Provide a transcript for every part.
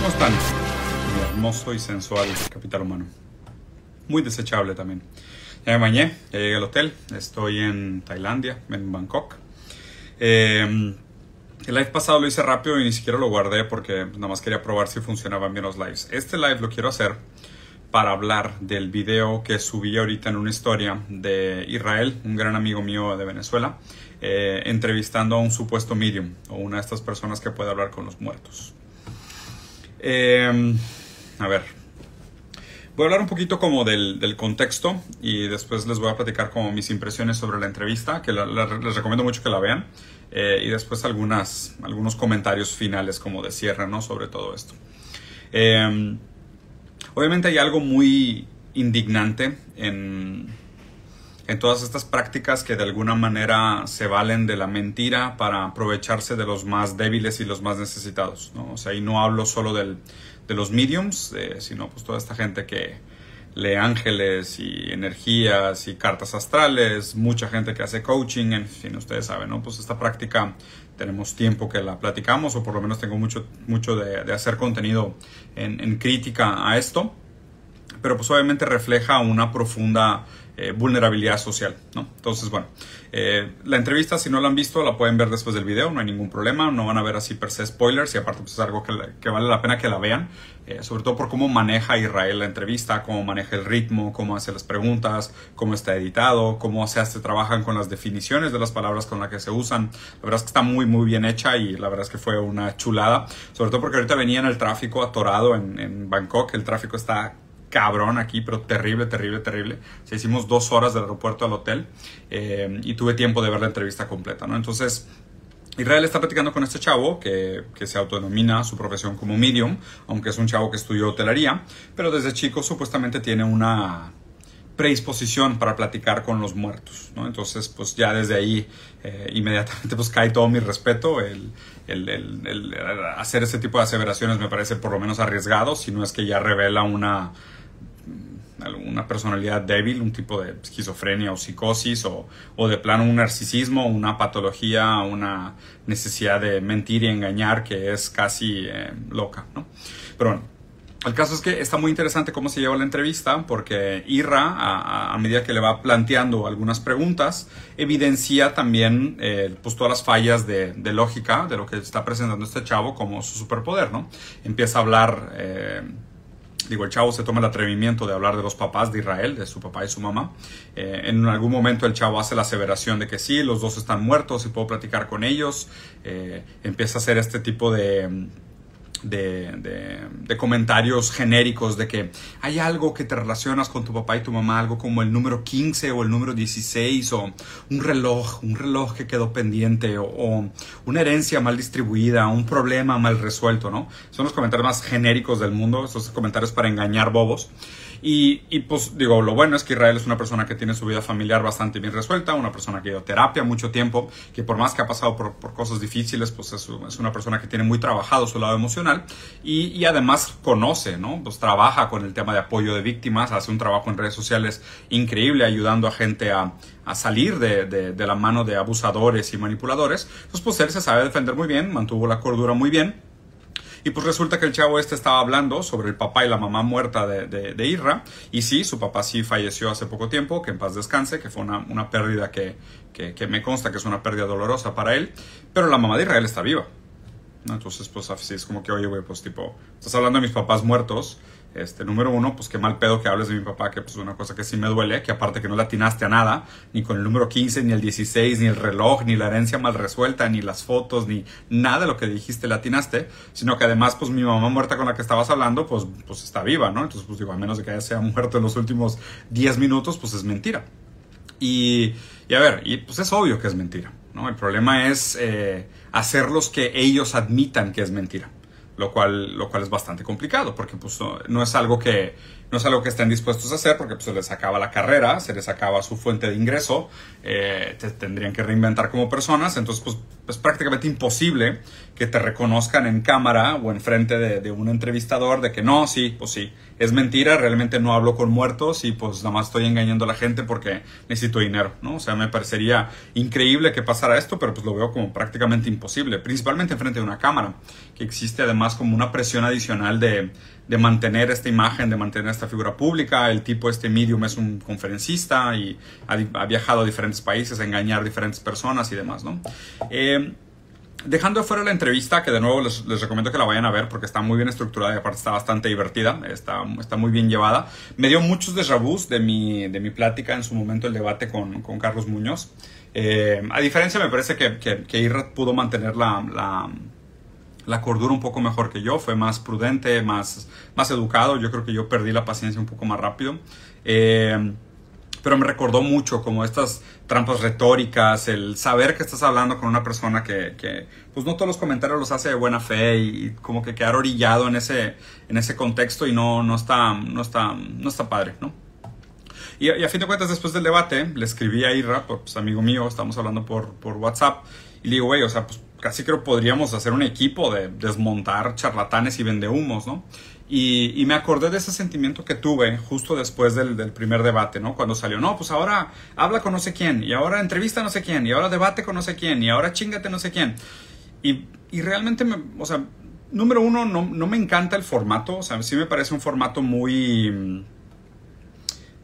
¿Cómo están? Mi hermoso y sensual capital humano. Muy desechable también. Ya me bañé, ya llegué al hotel. Estoy en Tailandia, en Bangkok. Eh, el live pasado lo hice rápido y ni siquiera lo guardé porque nada más quería probar si funcionaban bien los lives. Este live lo quiero hacer para hablar del video que subí ahorita en una historia de Israel, un gran amigo mío de Venezuela, eh, entrevistando a un supuesto medium o una de estas personas que puede hablar con los muertos. Eh, a ver, voy a hablar un poquito como del, contexto y después les voy a platicar como mis impresiones sobre la entrevista, que les recomiendo mucho que la vean, eh, y después algunas, algunos comentarios finales como de cierre, ¿no? Sobre todo esto. Eh, Obviamente hay algo muy indignante en, en, todas estas prácticas que de alguna manera se valen de la mentira para aprovecharse de los más débiles y los más necesitados. ¿no? O sea, y no hablo solo del, de los mediums, eh, sino pues toda esta gente que lee ángeles y energías y cartas astrales, mucha gente que hace coaching, en fin, ustedes saben, ¿no? Pues esta práctica tenemos tiempo que la platicamos o por lo menos tengo mucho, mucho de, hacer contenido en, en, crítica a esto, pero pues obviamente refleja una profunda eh, vulnerabilidad social, ¿no? Entonces, bueno, eh, la entrevista si no la han visto la pueden ver después del video, no hay ningún problema, no van a ver así per se spoilers y aparte pues es algo que, vale la pena que la vean, eh, sobre todo por cómo maneja Israel la entrevista, cómo maneja el ritmo, cómo hace las preguntas, cómo está editado, cómo se hace, trabajan con las definiciones de las palabras con las que se usan, la verdad es que está muy muy bien hecha y la verdad es que fue una chulada, sobre todo porque ahorita venía en el tráfico atorado en, en Bangkok, el tráfico está cabrón aquí, pero terrible, terrible, terrible. O sea, hicimos dos horas del aeropuerto al hotel eh, y tuve tiempo de ver la entrevista completa, ¿no? Entonces, Israel está platicando con este chavo que, que, se autodenomina su profesión como medium, aunque es un chavo que estudió hotelería, pero desde chico supuestamente tiene una predisposición para platicar con los muertos, ¿no? Entonces, pues ya desde ahí eh, inmediatamente pues cae todo mi respeto. El, el, el, el, hacer ese tipo de aseveraciones me parece por lo menos arriesgado, si no es que ya revela una una personalidad débil, un tipo de esquizofrenia o psicosis o, o, de plano un narcisismo, una patología, una necesidad de mentir y engañar que es casi eh, loca, ¿no? Pero bueno, el caso es que está muy interesante cómo se lleva la entrevista porque Irra, a, medida que le va planteando algunas preguntas, evidencia también eh, pues todas las fallas de, de, lógica de lo que está presentando este chavo como su superpoder, ¿no? Empieza a hablar... Eh, digo, el chavo se toma el atrevimiento de hablar de los papás de Israel, de su papá y su mamá. Eh, en algún momento el chavo hace la aseveración de que sí, los dos están muertos y puedo platicar con ellos. Eh, empieza a hacer este tipo de de, de, comentarios genéricos de que hay algo que te relacionas con tu papá y tu mamá, algo como el número 15 o el número 16 o un reloj, un reloj que quedó pendiente o, o una herencia mal distribuida, un problema mal resuelto, ¿no? Son los comentarios más genéricos del mundo, esos comentarios para engañar bobos. Y, y, pues digo, lo bueno es que Israel es una persona que tiene su vida familiar bastante bien resuelta, una persona que a terapia mucho tiempo, que por más que ha pasado por, por cosas difíciles, pues es, una persona que tiene muy trabajado su lado emocional y, además conoce, ¿no? Pues trabaja con el tema de apoyo de víctimas, hace un trabajo en redes sociales increíble ayudando a gente a, a salir de, de, de la mano de abusadores y manipuladores. Entonces, pues él se sabe defender muy bien, mantuvo la cordura muy bien y pues resulta que el chavo este estaba hablando sobre el papá y la mamá muerta de, de, de, Irra. Y sí, su papá sí falleció hace poco tiempo, que en paz descanse, que fue una, una pérdida que, que, que, me consta que es una pérdida dolorosa para él. Pero la mamá de Israel está viva. ¿No? Entonces, pues así es como que, oye, güey, pues tipo, estás hablando de mis papás muertos. Este, número uno, pues qué mal pedo que hables de mi papá, que pues una cosa que sí me duele, que aparte que no le atinaste a nada, ni con el número 15, ni el 16, ni el reloj, ni la herencia mal resuelta, ni las fotos, ni nada de lo que dijiste le atinaste, sino que además, pues mi mamá muerta con la que estabas hablando, pues, pues está viva, ¿no? Entonces, pues digo, a menos de que haya sea muerto en los últimos 10 minutos, pues es mentira. Y, y, a ver, y pues es obvio que es mentira, ¿no? El problema es eh, hacerlos que ellos admitan que es mentira lo cual, lo cual es bastante complicado, porque pues, no, no, es algo que, no es algo que estén dispuestos a hacer, porque pues, se les acaba la carrera, se les acaba su fuente de ingreso, eh, te tendrían que reinventar como personas, entonces pues, es prácticamente imposible que te reconozcan en cámara o en frente de, un entrevistador de que no, sí, pues sí, es mentira, realmente no hablo con muertos y pues nada más estoy engañando a la gente porque necesito dinero, ¿no? O sea, me parecería increíble que pasara esto, pero pues lo veo como prácticamente imposible, principalmente en frente de una cámara, que existe además más como una presión adicional de, de mantener esta imagen, de mantener esta figura pública. El tipo, este medium, es un conferencista y ha, viajado a diferentes países a engañar a diferentes personas y demás, ¿no? Eh, Dejando fuera la entrevista, que de nuevo les, recomiendo que la vayan a ver porque está muy bien estructurada y aparte está bastante divertida, está, está muy bien llevada. Me dio muchos desrabús de mi, de mi plática en su momento, el debate con, con Carlos Muñoz. Eh, a diferencia, me parece que, que, que pudo mantener la, la, cordura un poco mejor que yo, fue más prudente, más, más educado. Yo creo que yo perdí la paciencia un poco más rápido. Eh, pero me recordó mucho como estas trampas retóricas, el saber que estás hablando con una persona que, pues no todos los comentarios los hace de buena fe y, como que quedar orillado en ese, en ese contexto y no, no, está, no, está, no está padre, ¿no? Y, a fin de cuentas, después del debate, le escribí a Ira, pues amigo mío, estamos hablando por, por WhatsApp, y le digo, güey, o sea, pues casi creo podríamos hacer un equipo de desmontar charlatanes y vendehumos, ¿no? Y, me acordé de ese sentimiento que tuve justo después del, primer debate, ¿no? Cuando salió, no, pues ahora habla con no sé quién, y ahora entrevista no sé quién, y ahora debate con no sé quién, y ahora chingate no sé quién. Y, realmente, me, o sea, número uno, no, no, me encanta el formato, o sea, sí me parece un formato muy...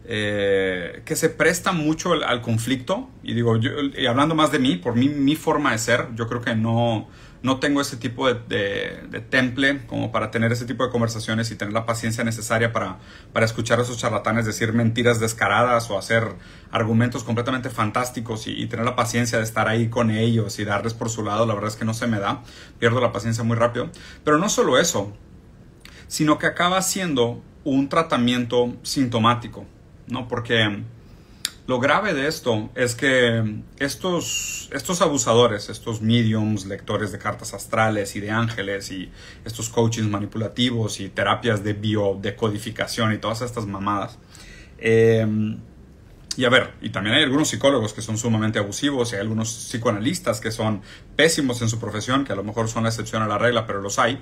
Eh, que se presta mucho al, conflicto, y digo, yo, y hablando más de mí, por mí, mi forma de ser, yo creo que no no tengo ese tipo de, temple como para tener ese tipo de conversaciones y tener la paciencia necesaria para, para escuchar a esos charlatanes decir mentiras descaradas o hacer argumentos completamente fantásticos y, tener la paciencia de estar ahí con ellos y darles por su lado, la verdad es que no se me da, pierdo la paciencia muy rápido. Pero no solo eso, sino que acaba siendo un tratamiento sintomático, ¿no? Porque lo grave de esto es que estos, estos abusadores, estos mediums, lectores de cartas astrales y de ángeles y estos coachings manipulativos y terapias de biodecodificación y todas estas mamadas, em, y a ver, y también hay algunos psicólogos que son sumamente abusivos y hay algunos psicoanalistas que son pésimos en su profesión, que a lo mejor son la excepción a la regla, pero los hay.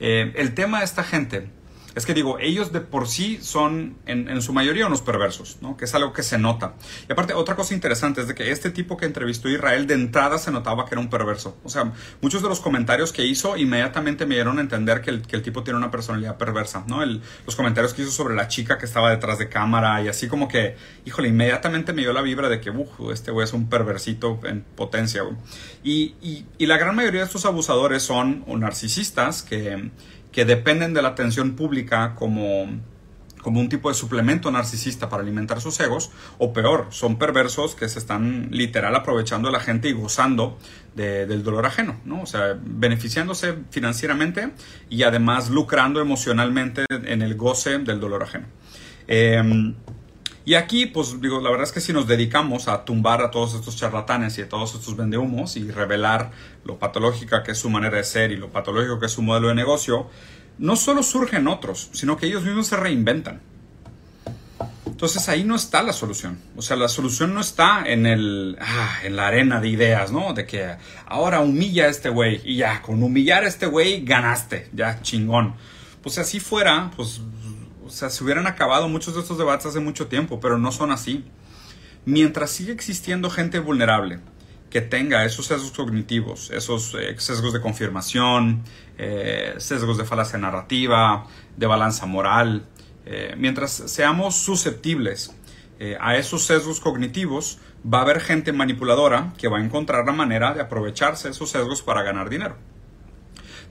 Eh, el tema de esta gente es que digo, ellos de por sí son en, su mayoría unos perversos, ¿no? Que es algo que se nota. Y aparte, otra cosa interesante es de que este tipo que entrevistó a Israel de entrada se notaba que era un perverso. O sea, muchos de los comentarios que hizo inmediatamente me dieron a entender que el, tipo tiene una personalidad perversa, ¿no? los comentarios que hizo sobre la chica que estaba detrás de cámara y así como que, híjole, inmediatamente me dio la vibra de que, uff, este güey es un perversito en potencia, Y, y, y la gran mayoría de estos abusadores son narcisistas que que dependen de la atención pública como, como un tipo de suplemento narcisista para alimentar sus egos, o peor, son perversos que se están literal aprovechando de la gente y gozando del dolor ajeno, ¿no? O sea, beneficiándose financieramente y además lucrando emocionalmente en el goce del dolor ajeno. Em, y aquí, pues digo, la verdad es que si nos dedicamos a tumbar a todos estos charlatanes y a todos estos vendehumos y revelar lo patológica que es su manera de ser y lo patológico que es su modelo de negocio, no solo surgen otros, sino que ellos mismos se reinventan. Entonces ahí no está la solución. O sea, la solución no está en el ah, en la arena de ideas, ¿no? De que ahora humilla a este güey y ya, con humillar a este güey ganaste, ya chingón. Pues si así fuera, pues sea, se hubieran acabado muchos de estos debates hace mucho tiempo, pero no son así. Mientras sigue existiendo gente vulnerable que tenga esos sesgos cognitivos, esos eh, sesgos de confirmación, eh, sesgos de falacia narrativa, de balanza moral, eh, mientras seamos susceptibles a esos sesgos cognitivos, va a haber gente manipuladora que va a encontrar la manera de aprovecharse esos sesgos para ganar dinero.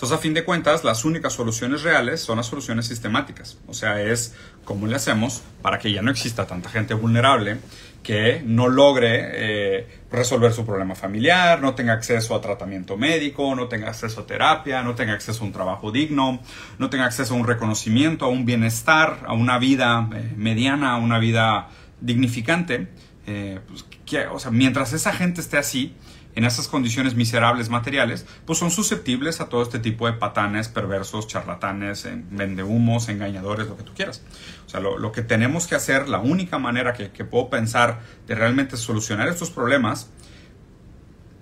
Entonces, a fin de cuentas, las únicas soluciones reales son las soluciones sistemáticas. O sea, es cómo le hacemos para que ya no exista tanta gente vulnerable que no logre eh, resolver su problema familiar, no tenga acceso a tratamiento médico, no tenga acceso a terapia, no tenga acceso a un trabajo digno, no tenga acceso a un reconocimiento, a un bienestar, a una vida eh, mediana, a una vida dignificante. Eh, pues, o sea, mientras esa gente esté así, en esas condiciones miserables materiales, pues son susceptibles a todo este tipo de patanes, perversos, charlatanes, vendehumos, engañadores, lo que tú quieras. O sea, lo, que tenemos que hacer, la única manera que, puedo pensar de realmente solucionar estos problemas,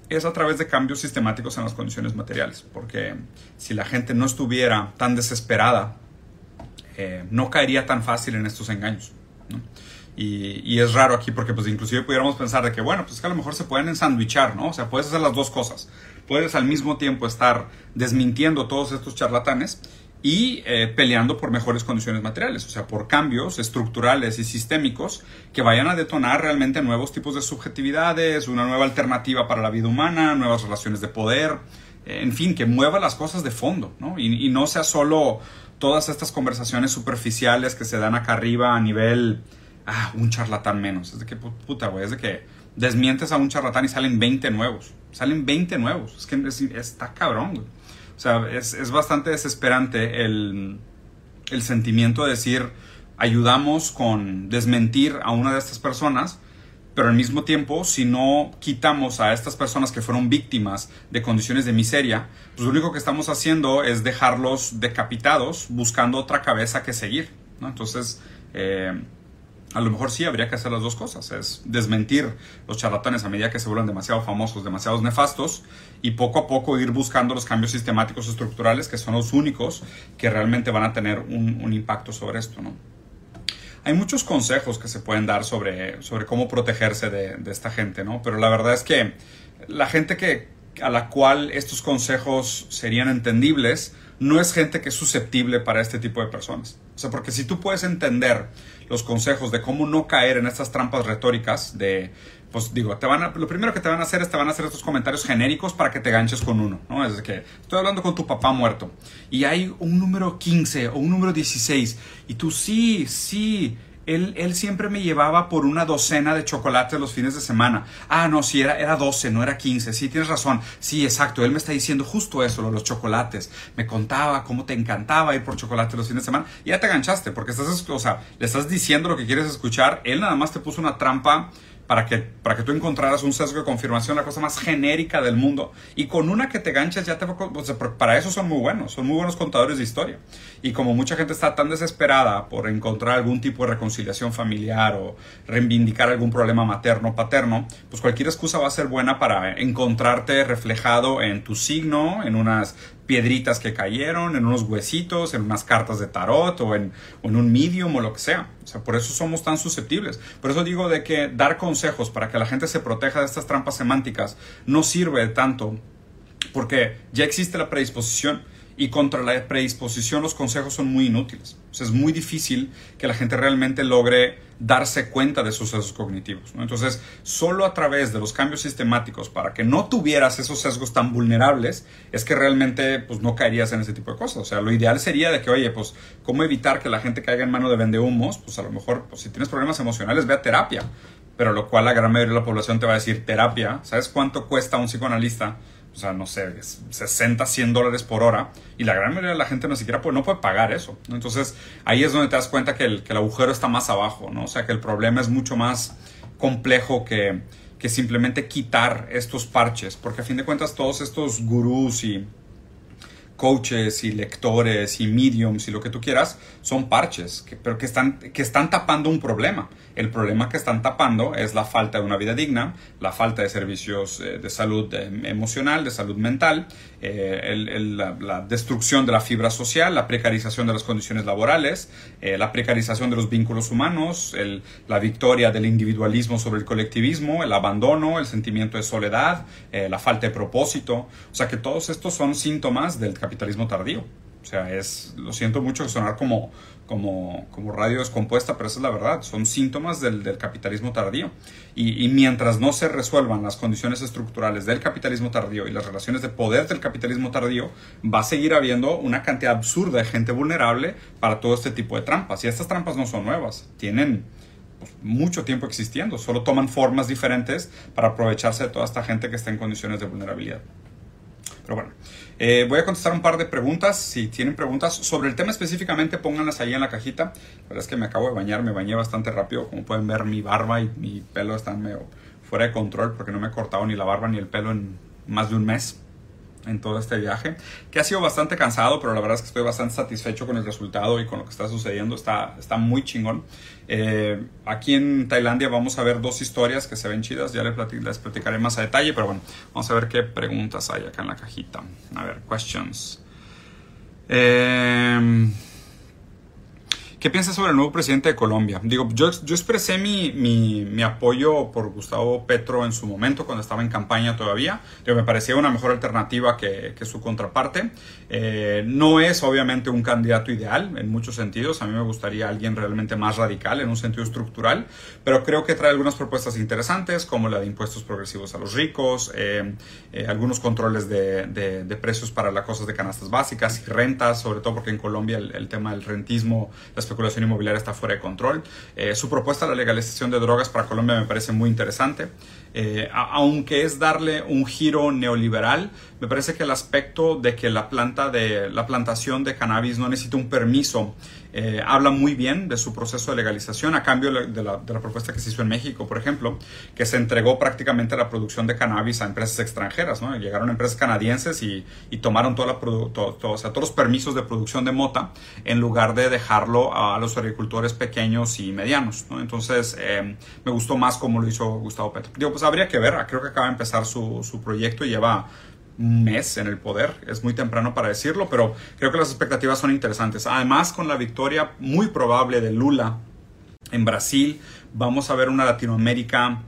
es a través de cambios sistemáticos en las condiciones materiales. Porque si la gente no estuviera tan desesperada, eh, no caería tan fácil en estos engaños. Y, es raro aquí porque pues inclusive pudiéramos pensar de que, bueno, pues que a lo mejor se pueden ensandwichar, ¿no? O sea, puedes hacer las dos cosas. Puedes al mismo tiempo estar desmintiendo todos estos charlatanes y eh, peleando por mejores condiciones materiales, o sea, por cambios estructurales y sistémicos que vayan a detonar realmente nuevos tipos de subjetividades, una nueva alternativa para la vida humana, nuevas relaciones de poder, en fin, que mueva las cosas de fondo, ¿no? Y, y no sea solo todas estas conversaciones superficiales que se dan acá arriba a nivel, ah, un charlatán menos, es de que puta, güey, es de que desmientes a un charlatán y salen 20 nuevos, salen 20 nuevos, es que está cabrón, güey. O sea, es, bastante desesperante el, sentimiento de decir, ayudamos con desmentir a una de estas personas, pero al mismo tiempo, si no quitamos a estas personas que fueron víctimas de condiciones de miseria, pues lo único que estamos haciendo es dejarlos decapitados buscando otra cabeza que seguir. Entonces, eh, a lo mejor sí habría que hacer las dos cosas, es desmentir los charlatanes a medida que se vuelven demasiado famosos, demasiado nefastos, y poco a poco ir buscando los cambios sistemáticos estructurales que son los únicos que realmente van a tener un, impacto sobre esto. ¿no? Hay muchos consejos que se pueden dar sobre, sobre cómo protegerse de, de esta gente, ¿no? pero la verdad es que la gente que, a la cual estos consejos serían entendibles no es gente que es susceptible para este tipo de personas. O sea, porque si tú puedes entender los consejos de cómo no caer en estas trampas retóricas de, pues digo, te van a, lo primero que te van a hacer es te van a hacer estos comentarios genéricos para que te ganches con uno, ¿no? Es que estoy hablando con tu papá muerto y hay un número 15 o un número 16 y tú sí, sí, él, siempre me llevaba por una docena de chocolates los fines de semana. Ah, no, sí, era, era 12, no era 15. Sí, tienes razón. Sí, exacto. Él me está diciendo justo eso, los chocolates. Me contaba cómo te encantaba ir por chocolate los fines de semana. Ya te ganchaste, porque estás, o sea, le estás diciendo lo que quieres escuchar. Él nada más te puso una trampa para que, para que tú encontraras un sesgo de confirmación, la cosa más genérica del mundo. Y con una que te ganches ya te para eso son muy buenos, son muy buenos contadores de historia. Y como mucha gente está tan desesperada por encontrar algún tipo de reconciliación familiar o reivindicar algún problema materno paterno, pues cualquier excusa va a ser buena para encontrarte reflejado en tu signo, en unas piedritas que cayeron, en unos huesitos, en unas cartas de tarot o en, un medium o lo que sea. O sea, por eso somos tan susceptibles. Por eso digo de que dar consejos para que la gente se proteja de estas trampas semánticas no sirve tanto porque ya existe la predisposición y contra la predisposición los consejos son muy inútiles. Es muy difícil que la gente realmente logre darse cuenta de sus sesgos cognitivos. Entonces, solo a través de los cambios sistemáticos para que no tuvieras esos sesgos tan vulnerables, es que realmente pues, no caerías en ese tipo de cosas. O sea, lo ideal sería de que, oye, pues, ¿cómo evitar que la gente caiga en mano de vendehumos? Pues a lo mejor, pues, si tienes problemas emocionales, ve a terapia. Pero lo cual la gran mayoría de la población te va a decir terapia. ¿Sabes cuánto cuesta un psicoanalista? O sea, no sé, 60, 100 dólares por hora, y la gran mayoría de la gente no siquiera puede, no puede pagar eso. Entonces, ahí es donde te das cuenta que el, que el agujero está más abajo, ¿no? O sea, que el problema es mucho más complejo que, que simplemente quitar estos parches, porque a fin de cuentas todos estos gurús y coaches y lectores y mediums y lo que tú quieras son parches, pero que están, que están tapando un problema. El problema que están tapando es la falta de una vida digna, la falta de servicios eh, de salud eh, emocional, de salud mental, eh, la, destrucción de la fibra social, la precarización de las condiciones laborales, la precarización de los vínculos humanos, la victoria del individualismo sobre el colectivismo, el abandono, el sentimiento de soledad, la falta de propósito. O sea que todos estos son síntomas del capitalismo tardío. O sea, es, lo siento mucho sonar como, como, como radio descompuesta, pero esa es la verdad. Son síntomas del, capitalismo tardío. Y, y, mientras no se resuelvan las condiciones estructurales del capitalismo tardío y las relaciones de poder del capitalismo tardío, va a seguir habiendo una cantidad absurda de gente vulnerable para todo este tipo de trampas. Y estas trampas no son nuevas, tienen pues, mucho tiempo existiendo, solo toman formas diferentes para aprovecharse de toda esta gente que está en condiciones de vulnerabilidad. Pero bueno, eh, voy a contestar un par de preguntas. Si tienen preguntas sobre el tema específicamente, pónganlas ahí en la cajita. La verdad es que me acabo de bañar, me bañé bastante rápido. Como pueden ver, mi barba y mi pelo están medio fuera de control porque no me he cortado ni la barba ni el pelo en más de un mes en todo este viaje, que ha sido bastante cansado, pero la verdad es que estoy bastante satisfecho con el resultado y con lo que está sucediendo, está, está muy chingón. Eh, aquí en Tailandia vamos a ver dos historias que se ven chidas, ya les, platicaré más a detalle, pero bueno, vamos a ver qué preguntas hay acá en la cajita. A ver, questions. Eh, ¿Qué piensas sobre el nuevo presidente de Colombia? Digo, yo, yo expresé mi, mi, mi, apoyo por Gustavo Petro en su momento, cuando estaba en campaña todavía. Yo me parecía una mejor alternativa que, que su contraparte. Eh, no es obviamente un candidato ideal en muchos sentidos. A mí me gustaría alguien realmente más radical en un sentido estructural, pero creo que trae algunas propuestas interesantes, como la de impuestos progresivos a los ricos, eh, eh, algunos controles de, de, de, precios para las cosas de canastas básicas y rentas, sobre todo porque en Colombia el, el tema del rentismo, las especulación inmobiliaria está fuera de control. Eh, su propuesta de la legalización de drogas para Colombia me parece muy interesante. Eh, aunque es darle un giro neoliberal, me parece que el aspecto de que la planta de la plantación de cannabis no necesita un permiso eh, habla muy bien de su proceso de legalización a cambio de la, propuesta que se hizo en México, por ejemplo, que se entregó prácticamente la producción de cannabis a empresas extranjeras, ¿no? Llegaron empresas canadienses y, tomaron todos los permisos de producción de mota en lugar de dejarlo a los agricultores pequeños y medianos, ¿no? Entonces, eh, me gustó más como lo hizo Gustavo Petro. Digo, pues habría que ver, creo que acaba de empezar su, su proyecto y lleva mes en el poder. Es muy temprano para decirlo, pero creo que las expectativas son interesantes. Además, con la victoria muy probable de Lula en Brasil, vamos a ver una Latinoamérica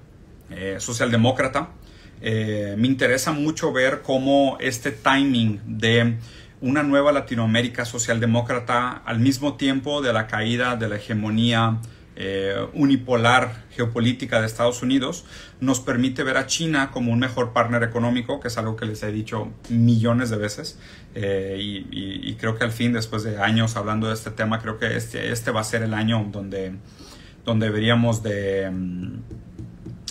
eh, socialdemócrata. Eh, me interesa mucho ver cómo este timing de una nueva Latinoamérica socialdemócrata al mismo tiempo de la caída de la hegemonía eh, unipolar geopolítica de Estados Unidos nos permite ver a China como un mejor partner económico, que es algo que les he dicho millones de veces. Eh, y, creo que al fin, después de años hablando de este tema, creo que este, este va a ser el año donde, donde deberíamos de... Um,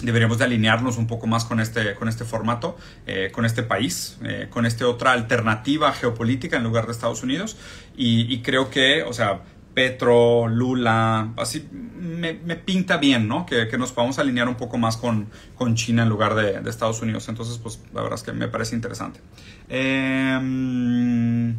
deberíamos de alinearnos un poco más con este, con este formato, eh, con este país, con esta otra alternativa geopolítica en lugar de Estados Unidos. Y, y creo que, o sea, Petro, Lula, así me, me pinta bien, ¿no? Que, que, nos podamos alinear un poco más con, con China en lugar de, de, Estados Unidos. Entonces, pues la verdad es que me parece interesante. Eh,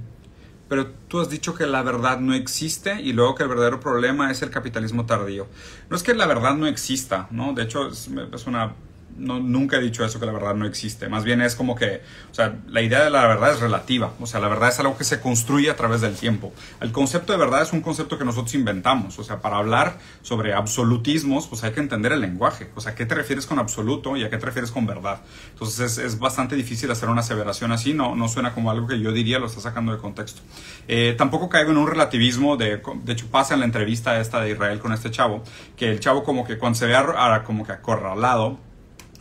pero tú has dicho que la verdad no existe y luego que el verdadero problema es el capitalismo tardío. No es que la verdad no exista, ¿no? De hecho, es, es una no, nunca he dicho eso, que la verdad no existe. Más bien es como que, o sea, la idea de la verdad es relativa. O sea, la verdad es algo que se construye a través del tiempo. El concepto de verdad es un concepto que nosotros inventamos. O sea, para hablar sobre absolutismos, pues hay que entender el lenguaje. O sea, ¿qué te refieres con absoluto y a qué te refieres con verdad? Entonces es, es bastante difícil hacer una aseveración así. No, no suena como algo que yo diría, lo está sacando de contexto. Eh, tampoco caigo en un relativismo de, de hecho pasa en la entrevista esta de Israel con este chavo, que el chavo como que cuando se ve a, como que acorralado,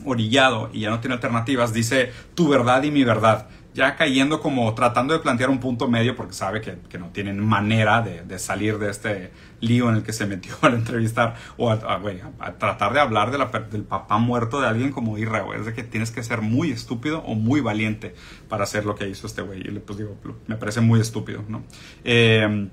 orillado y ya no tiene alternativas, dice tu verdad y mi verdad. Ya cayendo como tratando de plantear un punto medio porque sabe que, que no tienen manera de, de, salir de este lío en el que se metió al entrevistar o a, tratar de hablar de la, del papá muerto de alguien como Irra, Es de que tienes que ser muy estúpido o muy valiente para hacer lo que hizo este güey. Y pues digo, me parece muy estúpido, ¿no? Eh,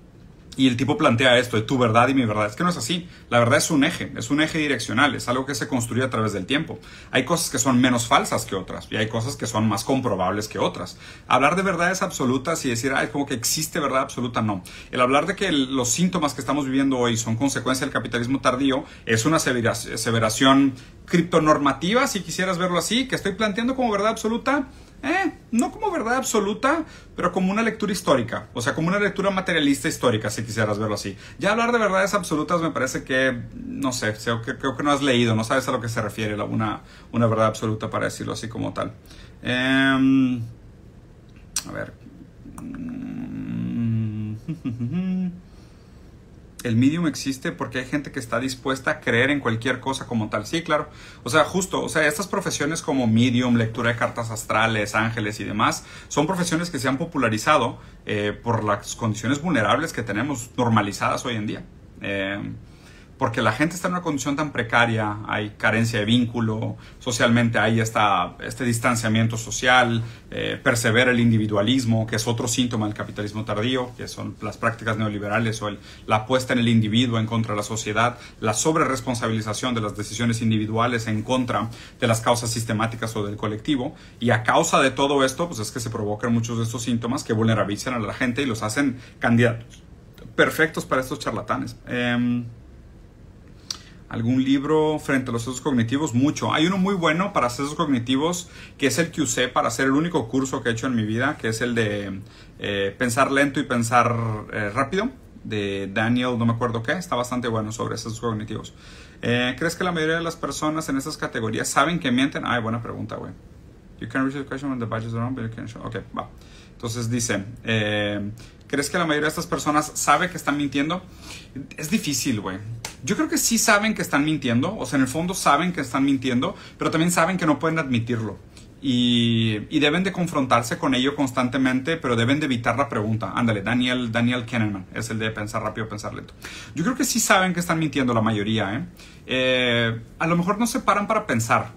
y el tipo plantea esto de tu verdad y mi verdad. Es que no es así. La verdad es un eje, es un eje direccional, es algo que se construye a través del tiempo. Hay cosas que son menos falsas que otras y hay cosas que son más comprobables que otras. Hablar de verdades absolutas y decir, ay, como que existe verdad absoluta, no. El hablar de que los síntomas que estamos viviendo hoy son consecuencia del capitalismo tardío es una aseveración criptonormativa, si quisieras verlo así, que estoy planteando como verdad absoluta eh, no como verdad absoluta, pero como una lectura histórica, o sea, como una lectura materialista histórica, si quisieras verlo así. Ya hablar de verdades absolutas me parece que, no sé, creo que, que no has leído, no sabes a lo que se refiere una, una verdad absoluta para decirlo así como tal. Eh, a ver. el medium existe porque hay gente que está dispuesta a creer en cualquier cosa como tal. Sí, claro. O sea, justo, o sea, estas profesiones como medium, lectura de cartas astrales, ángeles y demás, son profesiones que se han popularizado eh, por las condiciones vulnerables que tenemos normalizadas hoy en día. Eh, porque la gente está en una condición tan precaria, hay carencia de vínculo, socialmente hay esta, este distanciamiento social, eh, persevera el individualismo, que es otro síntoma del capitalismo tardío, que son las prácticas neoliberales o el, la apuesta en el individuo en contra de la sociedad, la sobreresponsabilización de las decisiones individuales en contra de las causas sistemáticas o del colectivo, y a causa de todo esto, pues es que se provocan muchos de estos síntomas que vulnerabilizan a la gente y los hacen candidatos perfectos para estos charlatanes. Eh, algún libro frente a los sesgos cognitivos, mucho. Hay uno muy bueno para sesgos cognitivos, que es el que usé para hacer el único curso que he hecho en mi vida, que es el de eh, pensar lento y pensar eh, rápido, de Daniel, no me acuerdo qué, está bastante bueno sobre esos cognitivos. Eh, ¿Crees que la mayoría de las personas en estas categorías saben que mienten? Ay, buena pregunta, güey. You can reach the question when the badge is wrong, but you can show. Ok, va. Entonces dice, ¿crees que la mayoría de estas personas sabe que están mintiendo? Es difícil, güey. Yo creo que sí saben que están mintiendo, o sea, en el fondo saben que están mintiendo, pero también saben que no pueden admitirlo. Y, y, deben de confrontarse con ello constantemente, pero deben de evitar la pregunta. Ándale, Daniel, Daniel Kahneman es el de pensar rápido, pensar lento. Yo creo que sí saben que están mintiendo la mayoría. ¿eh? Eh, a lo mejor no se paran para pensar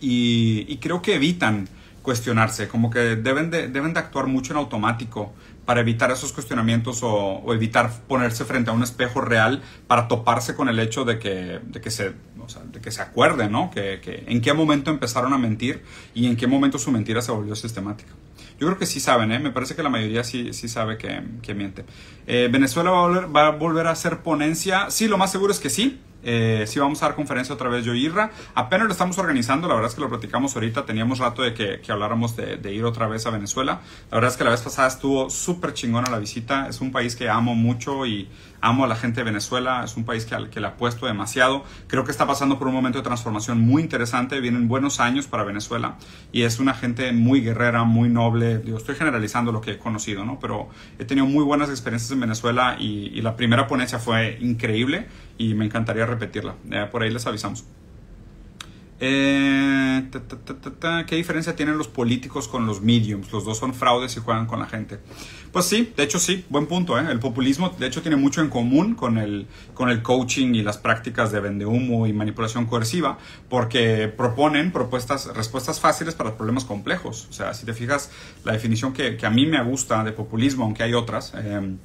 y, y, creo que evitan cuestionarse, como que deben de, deben de actuar mucho en automático para evitar esos cuestionamientos o, evitar ponerse frente a un espejo real para toparse con el hecho de que, de que, se, o de que se acuerden, ¿no? Que, que, en qué momento empezaron a mentir y en qué momento su mentira se volvió sistemática. Yo creo que sí saben, ¿eh? me parece que la mayoría sí, sí sabe que, que miente. Eh, ¿Venezuela va a, volver, va a volver a hacer ponencia? Sí, lo más seguro es que sí. Eh, sí vamos a dar conferencia otra vez yo Irra. Apenas lo estamos organizando, la verdad es que lo platicamos ahorita, teníamos rato de que, que habláramos de, de, ir otra vez a Venezuela. La verdad es que la vez pasada estuvo súper chingona la visita, es un país que amo mucho y amo a la gente de Venezuela, es un país que, al que le apuesto demasiado. Creo que está pasando por un momento de transformación muy interesante, vienen buenos años para Venezuela y es una gente muy guerrera, muy noble. Digo, estoy generalizando lo que he conocido, ¿no? Pero he tenido muy buenas experiencias en Venezuela y, y la primera ponencia fue increíble y me encantaría repetirla. Eh, por ahí les avisamos. Eh, ta, ta, ta, ¿Qué diferencia tienen los políticos con los mediums? Los dos son fraudes y juegan con la gente. Pues sí, de hecho sí, buen punto. ¿eh? El populismo de hecho tiene mucho en común con el, con el coaching y las prácticas de vendehumo y manipulación coerciva porque proponen propuestas, respuestas fáciles para problemas complejos. O sea, si te fijas, la definición que, que a mí me gusta de populismo, aunque hay otras, eh,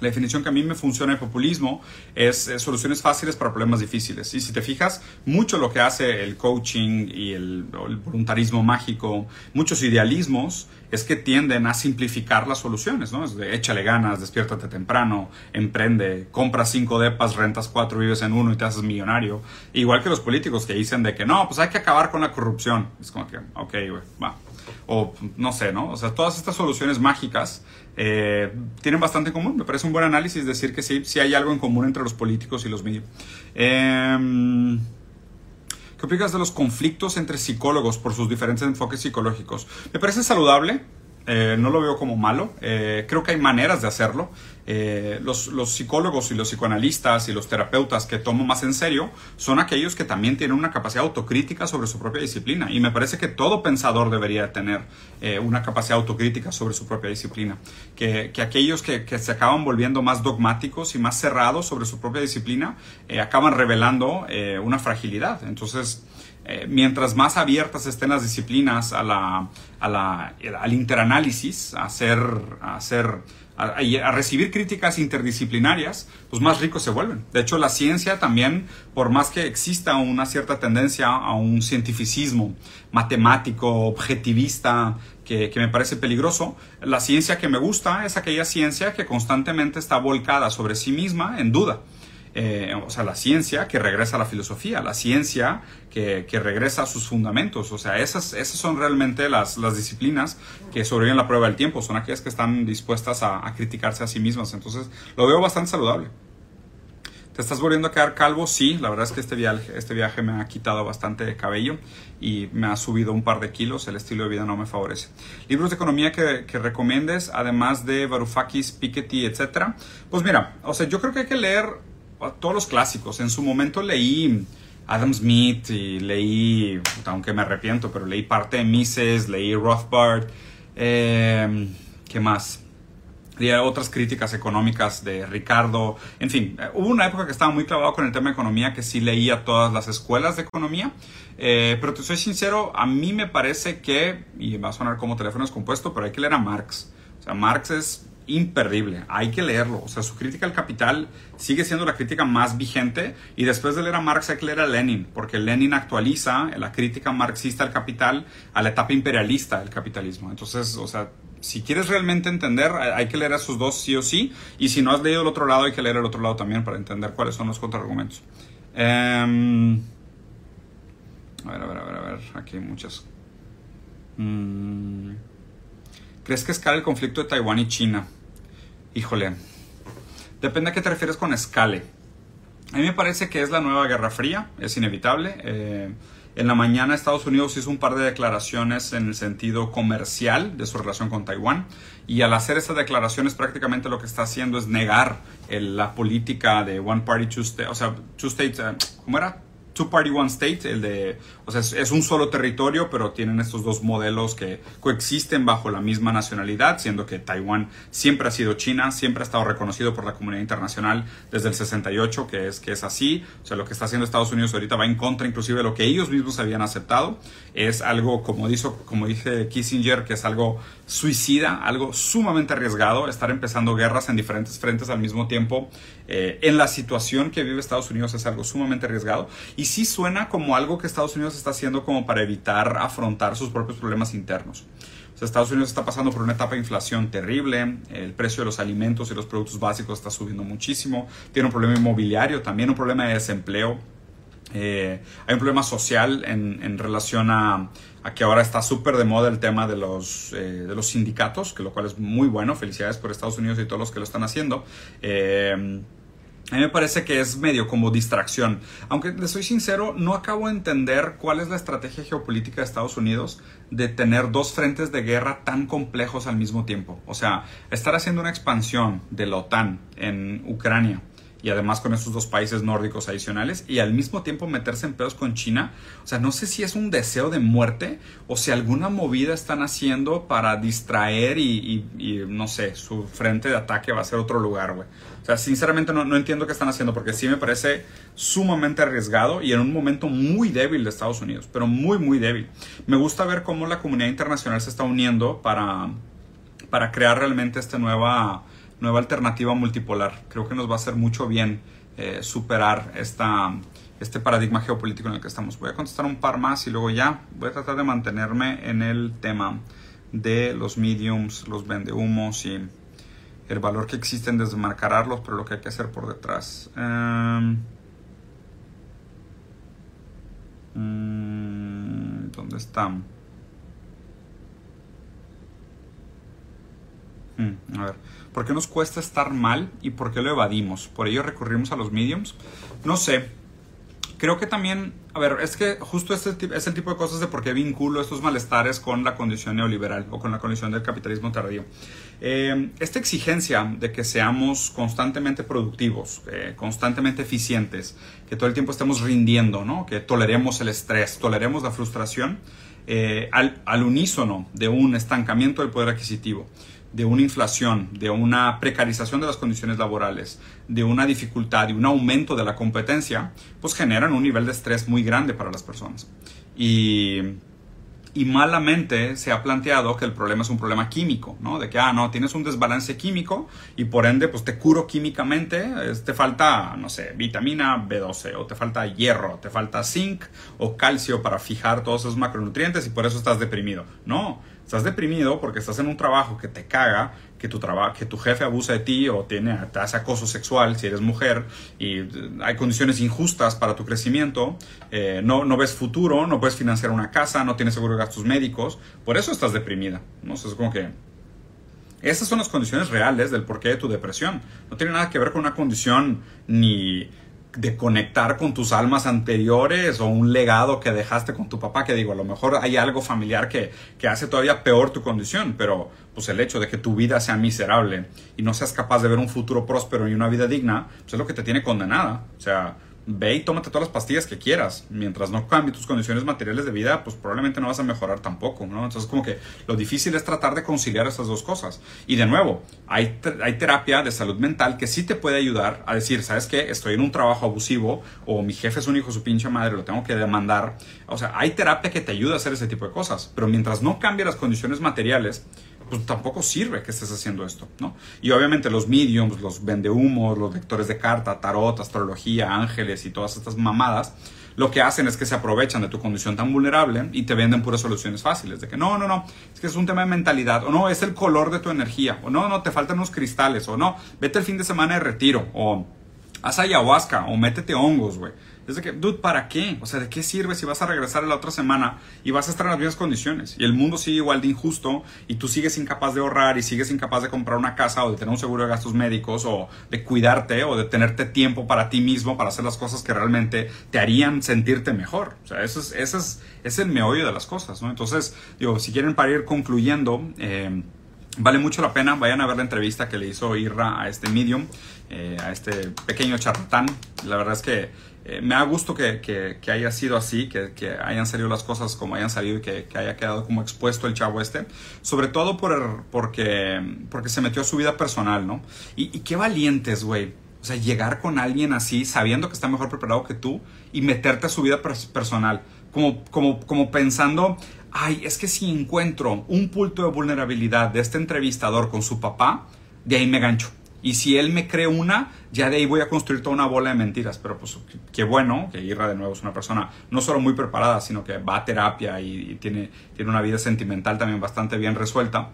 la definición que a mí me funciona de populismo es, es, soluciones fáciles para problemas difíciles. Y si te fijas, mucho lo que hace el coaching y el, el, voluntarismo mágico, muchos idealismos, es que tienden a simplificar las soluciones, ¿no? Es de échale ganas, despiértate temprano, emprende, compra cinco depas, rentas cuatro, vives en uno y te haces millonario. Igual que los políticos que dicen de que no, pues hay que acabar con la corrupción. Es como que, ok, güey, va. O no sé, ¿no? O sea, todas estas soluciones mágicas eh, tienen bastante en común. Me parece un buen análisis decir que sí, sí hay algo en común entre los políticos y los medios. Eh, ¿Qué opinas de los conflictos entre psicólogos por sus diferentes enfoques psicológicos? Me parece saludable. Eh, no lo veo como malo. Eh, creo que hay maneras de hacerlo. Eh, los, los, psicólogos y los psicoanalistas y los terapeutas que tomo más en serio son aquellos que también tienen una capacidad autocrítica sobre su propia disciplina. Y me parece que todo pensador debería tener una capacidad autocrítica sobre su propia disciplina. Que, que aquellos que, que, se acaban volviendo más dogmáticos y más cerrados sobre su propia disciplina acaban revelando una fragilidad. Entonces, mientras más abiertas estén las disciplinas a la, al interanálisis, a hacer, a hacer a, recibir críticas interdisciplinarias, pues más ricos se vuelven. De hecho, la ciencia también, por más que exista una cierta tendencia a un cientificismo matemático, objetivista, que, me parece peligroso, la ciencia que me gusta es aquella ciencia que constantemente está volcada sobre sí misma en duda. Eh, o sea, la ciencia que regresa a la filosofía, la ciencia que, que regresa a sus fundamentos. O sea, esas, esas son realmente las, las, disciplinas que sobreviven la prueba del tiempo, son aquellas que están dispuestas a, a, criticarse a sí mismas. Entonces, lo veo bastante saludable. ¿Te estás volviendo a quedar calvo? Sí, la verdad es que este viaje, este viaje me ha quitado bastante cabello y me ha subido un par de kilos. El estilo de vida no me favorece. Libros de economía que, que recomiendes, además de Varoufakis, Piketty, etc. Pues mira, o sea, yo creo que hay que leer todos los clásicos. En su momento leí Adam Smith y leí, aunque me arrepiento, pero leí parte de Mises, leí Rothbard. Eh, ¿Qué más? Leí otras críticas económicas de Ricardo. En fin, hubo una época que estaba muy clavado con el tema de economía, que sí leía todas las escuelas de economía. Eh, pero te soy sincero, a mí me parece que, y va a sonar como teléfono descompuesto, pero hay que leer a Marx. O sea, Marx es imperdible, hay que leerlo. O sea, su crítica al capital sigue siendo la crítica más vigente y después de leer a Marx hay que leer a Lenin, porque Lenin actualiza la crítica marxista al capital a la etapa imperialista del capitalismo. Entonces, o sea, si quieres realmente entender, hay que leer a esos dos sí o sí, y si no has leído el otro lado, hay que leer el otro lado también para entender cuáles son los contraargumentos. Um, a ver, a ver, a ver, a ver, aquí hay muchas. Mm. ¿Crees que escala el conflicto de Taiwán y China? Híjole, Depende a qué te refieres con escale. A mí me parece que es la nueva Guerra Fría, es inevitable. Eh, en la mañana Estados Unidos hizo un par de declaraciones en el sentido comercial de su relación con Taiwán y al hacer esas declaraciones prácticamente lo que está haciendo es negar la política de One Party, Two States, o sea, Two States, eh, ¿cómo era? Two Party One State, el de, o sea, es, un solo territorio, pero tienen estos dos modelos que coexisten bajo la misma nacionalidad, siendo que Taiwán siempre ha sido China, siempre ha estado reconocido por la comunidad internacional desde el 68, que es, que es así. O sea, lo que está haciendo Estados Unidos ahorita va en contra inclusive de lo que ellos mismos habían aceptado. Es algo, como, dijo, como dice Kissinger, que es algo suicida, algo sumamente arriesgado, estar empezando guerras en diferentes frentes al mismo tiempo. Eh, en la situación que vive Estados Unidos es algo sumamente arriesgado. Y sí suena como algo que Estados Unidos está haciendo como para evitar afrontar sus propios problemas internos. Estados Unidos está pasando por una etapa de inflación terrible, el precio de los alimentos y los productos básicos está subiendo muchísimo, tiene un problema inmobiliario, también un problema de desempleo, eh, hay un problema social en, relación a, que ahora está súper de moda el tema de los, eh, de los sindicatos, que lo cual es muy bueno. Felicidades por Estados Unidos y todos los que lo están haciendo. Eh, a mí me parece que es medio como distracción. Aunque les soy sincero, no acabo de entender cuál es la estrategia geopolítica de Estados Unidos de tener dos frentes de guerra tan complejos al mismo tiempo. O sea, estar haciendo una expansión de la OTAN en Ucrania y además con estos dos países nórdicos adicionales y al mismo tiempo meterse en pedos con China. O sea, no sé si es un deseo de muerte o si alguna movida están haciendo para distraer y, no sé, su frente de ataque va a ser otro lugar, güey. O sea, sinceramente no, no entiendo qué están haciendo porque sí me parece sumamente arriesgado y en un momento muy débil de Estados Unidos, pero muy, muy débil. Me gusta ver cómo la comunidad internacional se está uniendo para, para crear realmente esta nueva nueva alternativa multipolar. Creo que nos va a hacer mucho bien eh, superar esta, este paradigma geopolítico en el que estamos. Voy a contestar un par más y luego ya voy a tratar de mantenerme en el tema de los mediums, los vendehumos y el valor que existe en desmarcararlos, pero lo que hay que hacer por detrás. Em, mm, ¿Dónde están? A ver. ¿Por qué nos cuesta estar mal y por qué lo evadimos? ¿Por ello recurrimos a los mediums? No sé. Creo que también, a ver, es que justo este es el tipo de cosas de por qué vinculo estos malestares con la condición neoliberal o con la condición del capitalismo tardío. Eh, esta exigencia de que seamos constantemente productivos, eh, constantemente eficientes, que todo el tiempo estemos rindiendo, ¿no? que toleremos el estrés, toleremos la frustración, eh, al, al unísono de un estancamiento del poder adquisitivo de una inflación, de una precarización de las condiciones laborales, de una dificultad y un aumento de la competencia, pues generan un nivel de estrés muy grande para las personas. Y, y malamente se ha planteado que el problema es un problema químico, ¿no? De que, ah, no, tienes un desbalance químico y por ende, pues te curo químicamente, te falta, no sé, vitamina B12 o te falta hierro, te falta zinc o calcio para fijar todos esos macronutrientes y por eso estás deprimido. No, Estás deprimido porque estás en un trabajo que te caga, que tu, que tu jefe abusa de ti o tiene, te hace acoso sexual si eres mujer y hay condiciones injustas para tu crecimiento, eh, no, no ves futuro, no puedes financiar una casa, no tienes seguro de gastos médicos, por eso estás deprimida. ¿no? es como que esas son las condiciones reales del porqué de tu depresión. No tiene nada que ver con una condición ni de conectar con tus almas anteriores o un legado que dejaste con tu papá, que digo, a lo mejor hay algo familiar que, que, hace todavía peor tu condición, pero pues el hecho de que tu vida sea miserable y no seas capaz de ver un futuro próspero y una vida digna, pues es lo que te tiene condenada. O sea, ve y tómate todas las pastillas que quieras. Mientras no cambie tus condiciones materiales de vida, pues probablemente no vas a mejorar tampoco. Entonces, como que lo difícil es tratar de conciliar esas dos cosas. Y de nuevo, hay, hay terapia de salud mental que sí te puede ayudar a decir, ¿sabes qué? Estoy en un trabajo abusivo o mi jefe es un hijo su pinche madre, lo tengo que demandar. O sea, hay terapia que te ayuda a hacer ese tipo de cosas. Pero mientras no cambie las condiciones materiales, pues tampoco sirve que estés haciendo esto, ¿no? Y obviamente los mediums, los vendehumos, los lectores de carta, tarot, astrología, ángeles y todas estas mamadas, lo que hacen es que se aprovechan de tu condición tan vulnerable y te venden puras soluciones fáciles, de que no, no, no, es que es un tema de mentalidad, o no, es el color de tu energía, o no, no, te faltan unos cristales, o no, vete el fin de semana de retiro, o haz ayahuasca, o métete hongos, güey. Es de que, dude, ¿para qué? O sea, ¿de qué sirve si vas a regresar la otra semana y vas a estar en las mismas condiciones? Y el mundo sigue igual de injusto y tú sigues incapaz de ahorrar y sigues incapaz de comprar una casa o de tener un seguro de gastos médicos o de cuidarte o de tenerte tiempo para ti mismo para hacer las cosas que realmente te harían sentirte mejor. O sea, eso es, eso es, el meollo de las cosas, ¿no? Entonces, digo, si quieren para ir concluyendo, eh, Vale mucho la pena, vayan a ver la entrevista que le hizo Irra a este Medium, eh, a este pequeño charlatán. La verdad es que eh, me da gusto que, que, haya sido así, que, hayan salido las cosas como hayan salido y que, haya quedado como expuesto el chavo este. Sobre todo por, porque, porque se metió a su vida personal, ¿no? Y, y qué valientes, güey. O sea, llegar con alguien así, sabiendo que está mejor preparado que tú y meterte a su vida personal. Como, como, como pensando, ay, es que si encuentro un punto de vulnerabilidad de este entrevistador con su papá, de ahí me gancho. Y si él me cree una, ya de ahí voy a construir toda una bola de mentiras. Pero pues qué bueno que Irra de nuevo es una persona no solo muy preparada, sino que va a terapia y, tiene, tiene una vida sentimental también bastante bien resuelta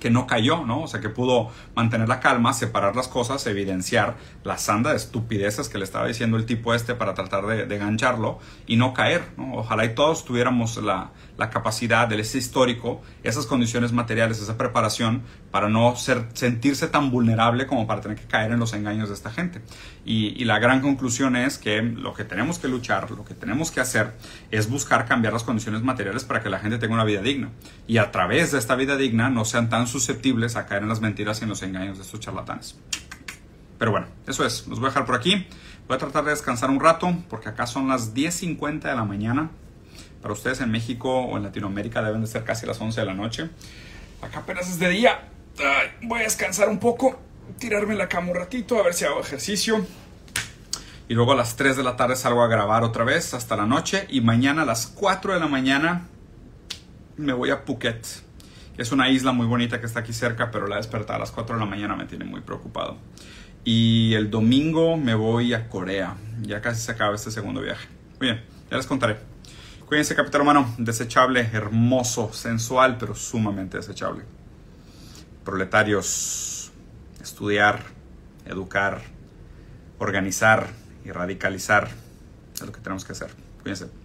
que no cayó, ¿no? O sea, que pudo mantener la calma, separar las cosas, evidenciar la sanda de estupideces que le estaba diciendo el tipo este para tratar de, de gancharlo y no caer, ¿no? Ojalá y todos tuviéramos la, la capacidad del ese histórico, esas condiciones materiales, esa preparación para no ser, sentirse tan vulnerable como para tener que caer en los engaños de esta gente. Y, y, la gran conclusión es que lo que tenemos que luchar, lo que tenemos que hacer es buscar cambiar las condiciones materiales para que la gente tenga una vida digna. Y a través de esta vida digna no sean tan susceptibles a caer en las mentiras y en los engaños de estos charlatanes. Pero bueno, eso es. Los voy a dejar por aquí. Voy a tratar de descansar un rato porque acá son las 10.50 de la mañana. Para ustedes en México o en Latinoamérica deben de ser casi las 11 de la noche. Acá apenas es de día. voy a descansar un poco, tirarme la cama un ratito, a ver si hago ejercicio. Y luego a las 3 de la tarde salgo a grabar otra vez hasta la noche. Y mañana a las 4 de la mañana me voy a Phuket. Es una isla muy bonita que está aquí cerca, pero la despertada a las 4 de la mañana me tiene muy preocupado. Y el domingo me voy a Corea. Ya casi se acaba este segundo viaje. Muy bien, ya les contaré. Cuídense, capitán humano. Desechable, hermoso, sensual, pero sumamente desechable. Proletarios, estudiar, educar, organizar y radicalizar es lo que tenemos que hacer. Cuídense.